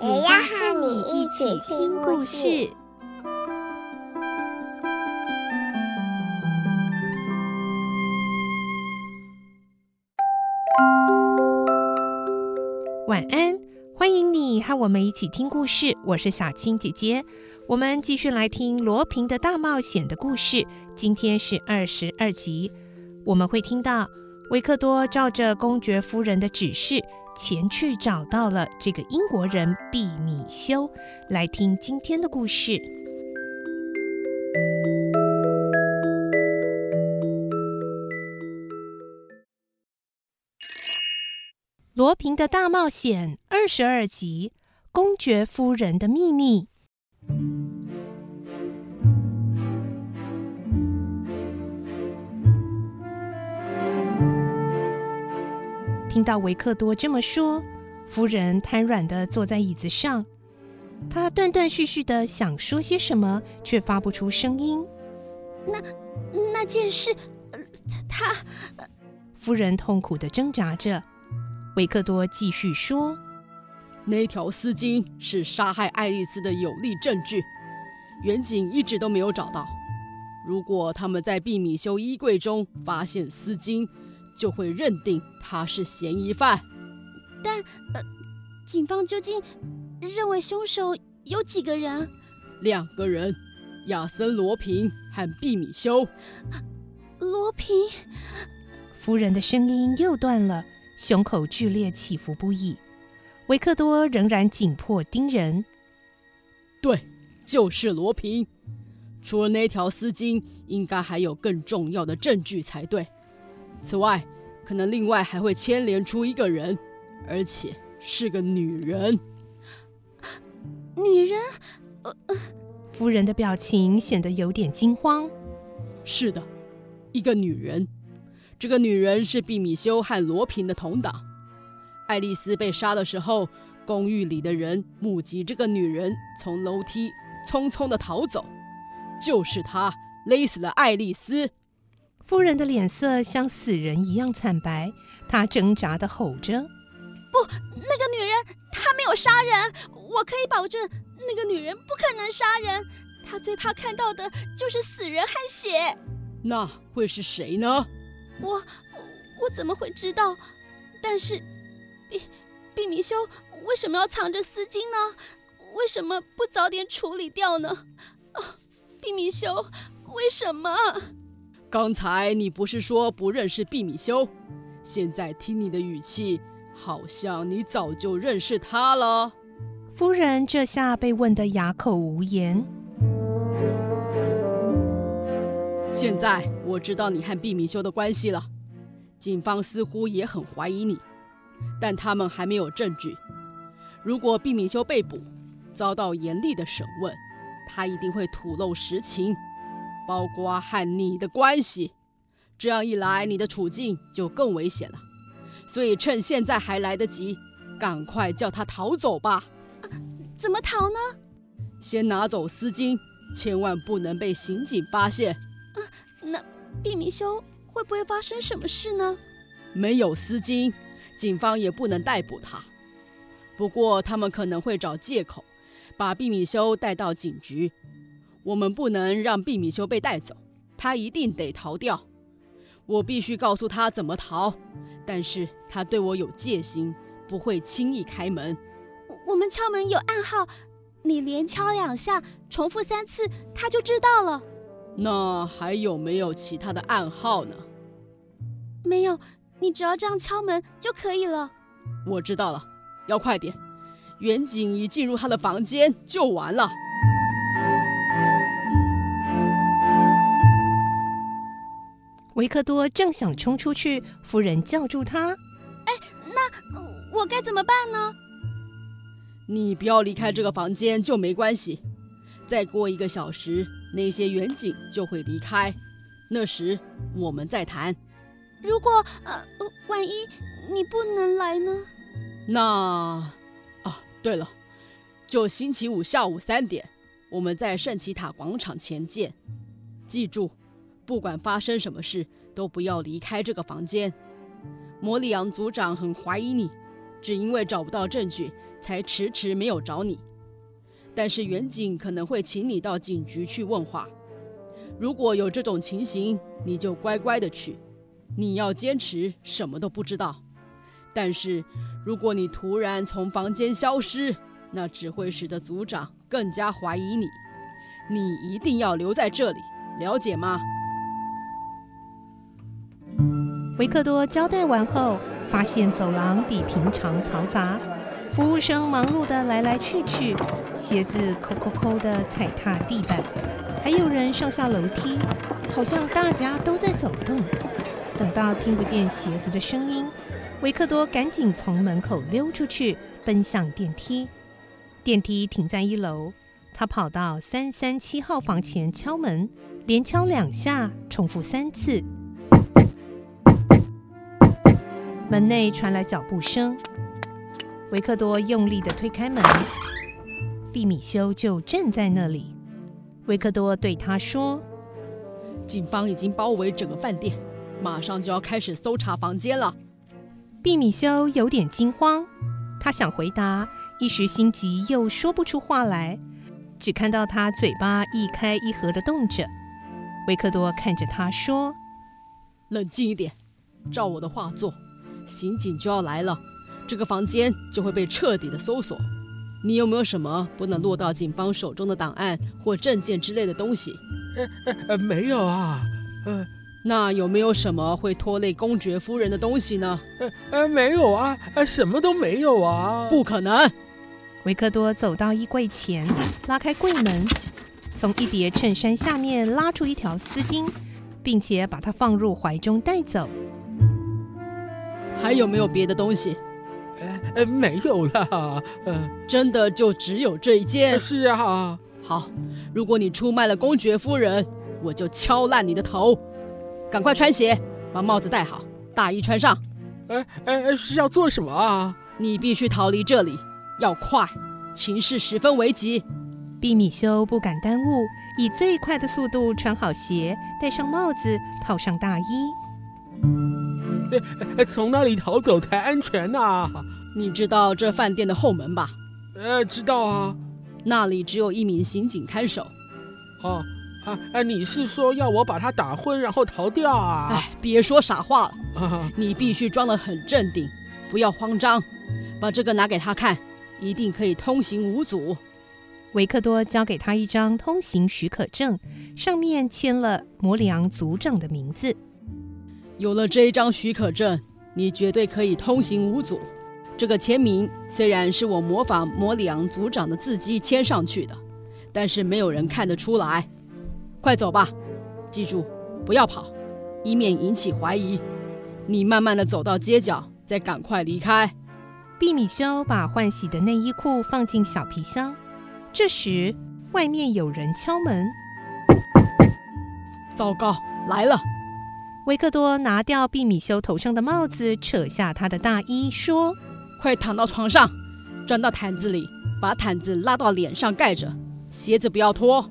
也要和你一起听故事。晚安，欢迎你和我们一起听故事。我是小青姐姐，我们继续来听罗平的大冒险的故事。今天是二十二集，我们会听到维克多照着公爵夫人的指示前去找到了这个英国人毕米修。来听今天的故事。罗平的大冒险二十二集：公爵夫人的秘密。听到维克多这么说，夫人瘫软地坐在椅子上，她断断续续地想说些什么，却发不出声音。那那件事，他……夫人痛苦地挣扎着。维克多继续说：“那条丝巾是杀害爱丽丝的有力证据，远景一直都没有找到。如果他们在毕米修衣柜中发现丝巾，就会认定他是嫌疑犯。但，呃，警方究竟认为凶手有几个人？两个人，亚森·罗平和毕米修。罗平，夫人的声音又断了。”胸口剧烈起伏不已，维克多仍然紧迫盯人。对，就是罗平。除了那条丝巾，应该还有更重要的证据才对。此外，可能另外还会牵连出一个人，而且是个女人。女人？呃，夫人的表情显得有点惊慌。是的，一个女人。这个女人是毕米修和罗平的同党。爱丽丝被杀的时候，公寓里的人目击这个女人从楼梯匆匆的逃走，就是她勒死了爱丽丝。夫人的脸色像死人一样惨白，她挣扎地吼着：“不，那个女人她没有杀人，我可以保证，那个女人不可能杀人。她最怕看到的就是死人和血。那会是谁呢？”我我怎么会知道？但是，毕毕明修为什么要藏着丝巾呢？为什么不早点处理掉呢？啊，毕明修，为什么？刚才你不是说不认识毕米修？现在听你的语气，好像你早就认识他了。夫人这下被问得哑口无言。现在我知道你和毕米修的关系了，警方似乎也很怀疑你，但他们还没有证据。如果毕米修被捕，遭到严厉的审问，他一定会吐露实情，包括和你的关系。这样一来，你的处境就更危险了。所以趁现在还来得及，赶快叫他逃走吧。啊，怎么逃呢？先拿走丝巾，千万不能被刑警发现。啊那毕米修会不会发生什么事呢？没有丝巾，警方也不能逮捕他。不过他们可能会找借口，把毕米修带到警局。我们不能让毕米修被带走，他一定得逃掉。我必须告诉他怎么逃，但是他对我有戒心，不会轻易开门。我们敲门有暗号，你连敲两下，重复三次，他就知道了。那还有没有其他的暗号呢？没有，你只要这样敲门就可以了。我知道了，要快点。远景一进入他的房间就完了。维克多正想冲出去，夫人叫住他：“哎，那我该怎么办呢？”你不要离开这个房间就没关系。再过一个小时，那些远景就会离开，那时我们再谈。如果呃，万一你不能来呢？那啊，对了，就星期五下午三点，我们在圣奇塔广场前见。记住，不管发生什么事，都不要离开这个房间。摩里昂组长很怀疑你，只因为找不到证据，才迟迟没有找你。但是远警可能会请你到警局去问话。如果有这种情形，你就乖乖的去。你要坚持什么都不知道。但是如果你突然从房间消失，那只会使得组长更加怀疑你。你一定要留在这里，了解吗？维克多交代完后，发现走廊比平常嘈杂，服务生忙碌地来来去去，鞋子抠抠抠地踩踏地板，还有人上下楼梯，好像大家都在走动。等到听不见鞋子的声音，维克多赶紧从门口溜出去，奔向电梯。电梯停在一楼，他跑到三三七号房前敲门，连敲两下，重复三次。门内传来脚步声，维克多用力的推开门，毕米修就站在那里。维克多对他说：“警方已经包围整个饭店，马上就要开始搜查房间了。”毕米修有点惊慌，他想回答，一时心急又说不出话来，只看到他嘴巴一开一合的动着。维克多看着他说：“冷静一点，照我的话做。”刑警就要来了，这个房间就会被彻底的搜索。你有没有什么不能落到警方手中的档案或证件之类的东西？呃呃，没有啊。呃，那有没有什么会拖累公爵夫人的东西呢？呃呃，没有啊，呃，什么都没有啊。不可能！维克多走到衣柜前，拉开柜门，从一叠衬衫下面拉出一条丝巾，并且把它放入怀中带走。还有没有别的东西？呃呃，没有了。呃，真的就只有这一件？是啊。好，如果你出卖了公爵夫人，我就敲烂你的头。赶快穿鞋，把帽子戴好，大衣穿上。呃呃，是要做什么啊？你必须逃离这里，要快，情势十分危急。毕米修不敢耽误，以最快的速度穿好鞋，戴上帽子，套上大衣。从那里逃走才安全呐？啊？你知道这饭店的后门吧？呃，知道啊。那里只有一名刑警看守。哦，啊啊！你是说要我把他打昏，然后逃掉啊？哎，别说傻话了。啊，你必须装得很镇定，不要慌张。把这个拿给他看，一定可以通行无阻。维克多交给他一张通行许可证，上面签了摩里昂族长的名字。有了这一张许可证，你绝对可以通行无阻。这个签名虽然是我模仿摩里昂族长的字迹签上去的，但是没有人看得出来。快走吧，记住不要跑，以免引起怀疑。你慢慢的走到街角，再赶快离开。毕米修把换洗的内衣裤放进小皮箱。这时，外面有人敲门。糟糕，来了！维克多拿掉毕米修头上的帽子，扯下他的大衣，说：“快躺到床上，钻到毯子里，把毯子拉到脸上盖着，鞋子不要脱。”